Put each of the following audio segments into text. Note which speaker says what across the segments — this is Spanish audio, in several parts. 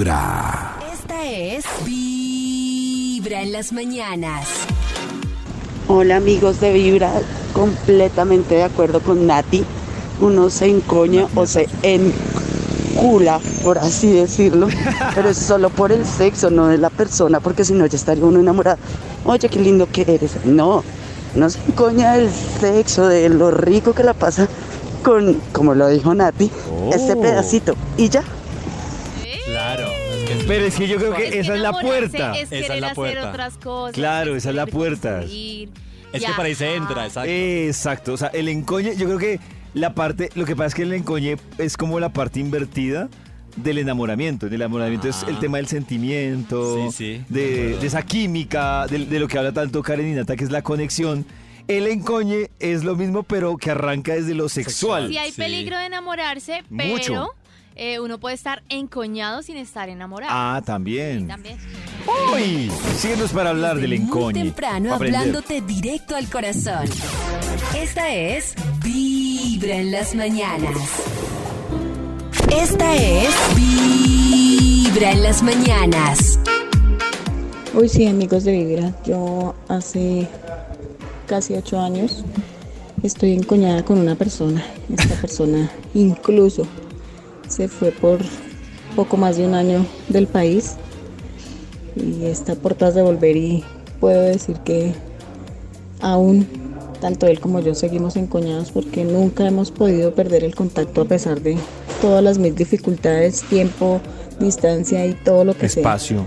Speaker 1: Vibra.
Speaker 2: Esta es Vibra en las mañanas.
Speaker 3: Hola amigos de Vibra, completamente de acuerdo con Nati. Uno se encoña o se encula, por así decirlo, pero es solo por el sexo, no de la persona, porque si no ya estaría uno enamorado. Oye, qué lindo que eres. No, no se encoña del sexo, de lo rico que la pasa con, como lo dijo Nati, ese
Speaker 4: Oh.
Speaker 3: pedacito. Y ya.
Speaker 5: Pero es que yo creo que
Speaker 6: Es que
Speaker 5: esa es la puerta.
Speaker 6: Es
Speaker 4: Esa es la
Speaker 6: hacer
Speaker 4: puerta.
Speaker 6: otras cosas.
Speaker 5: Claro,
Speaker 6: es
Speaker 5: esa es la puerta.
Speaker 4: Es que para ahí se entra, exacto.
Speaker 5: Exacto, o sea, el encoñe, yo creo que la parte, lo que pasa es que el encoñe es como la parte invertida del enamoramiento. El enamoramiento es el
Speaker 4: Ah.
Speaker 5: tema del sentimiento,
Speaker 4: Sí, sí,
Speaker 5: de, esa química, de, de lo que habla tanto Karen y Nata, que es la conexión. El encoñe es lo mismo, pero que arranca desde lo sexual.
Speaker 6: Sí hay
Speaker 4: Sí.
Speaker 6: peligro de enamorarse, pero
Speaker 5: Mucho.
Speaker 6: Eh, uno puede estar encoñado sin estar enamorado.
Speaker 5: Ah, también.
Speaker 6: También.
Speaker 5: Uy, síguenos para hablar del
Speaker 2: Desde
Speaker 5: encoñe.
Speaker 2: Muy temprano
Speaker 5: aprender.
Speaker 2: hablándote directo al corazón. Esta es Vibra en las mañanas. Esta es Vibra en las mañanas.
Speaker 7: Uy, sí, amigos de Vibra. Yo hace casi ocho años estoy encoñada con una persona. Esta persona incluso se fue por poco más de un año del país y está por tras de volver y puedo decir que aún tanto él como yo seguimos encoñados porque nunca hemos podido perder el contacto a pesar de todas las mil dificultades, tiempo, distancia y todo lo que sea.
Speaker 5: Espacio.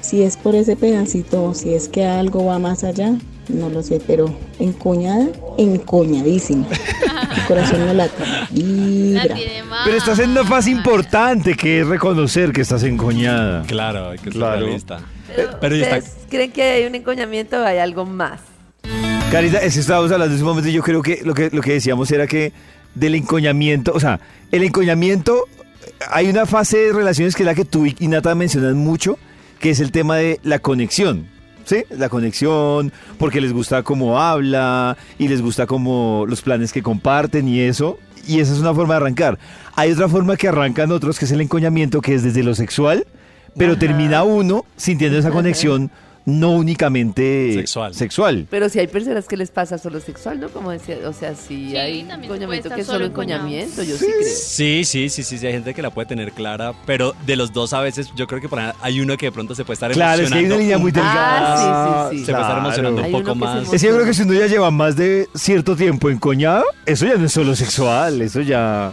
Speaker 7: Si es por ese pedacito o si es que algo va más allá, no lo sé, pero encoñada, encoñadísima. Mi corazón no late.
Speaker 6: La
Speaker 7: Vibra.
Speaker 6: tiene más.
Speaker 5: Pero estás en una fase importante que es reconocer que estás encoñada.
Speaker 4: Claro, hay que ser
Speaker 5: Claro.
Speaker 4: realista.
Speaker 8: Pero,
Speaker 4: Pero ya está-
Speaker 8: ¿Ustedes creen que hay un encoñamiento o hay algo más?
Speaker 5: Carita, es que estábamos hablando en ese momento y yo creo que lo, que lo que decíamos era que del encoñamiento, o sea, el encoñamiento, hay una fase de relaciones que es la que tú y Nata mencionan mucho, que es el tema de la conexión. ¿Sí? La conexión, porque les gusta cómo habla y les gusta como los planes que comparten y eso. Y esa es una forma de arrancar. Hay otra forma que arrancan otros, que es el encoñamiento, que es desde lo sexual, pero
Speaker 8: Ajá.
Speaker 5: termina uno sintiendo esa conexión no únicamente
Speaker 4: Sexual.
Speaker 5: sexual.
Speaker 8: Pero si hay personas que les pasa solo sexual, ¿no? Como decía, o sea, si
Speaker 6: Sí,
Speaker 8: hay encoñamiento que es
Speaker 6: solo
Speaker 8: encoñamiento, yo sí creo.
Speaker 4: Sí, sí, sí, sí, sí, hay gente que la puede tener clara, pero de los dos a veces yo creo que por ahí hay uno que de pronto se puede estar
Speaker 5: Claro, es que hay
Speaker 4: emocionando.
Speaker 5: una línea muy delgada.
Speaker 8: Ah, sí, sí, sí.
Speaker 4: Se puede estar emocionando un poco más.
Speaker 5: Es que yo creo que si uno ya lleva más de cierto tiempo encoñado, eso ya no es solo sexual, eso ya...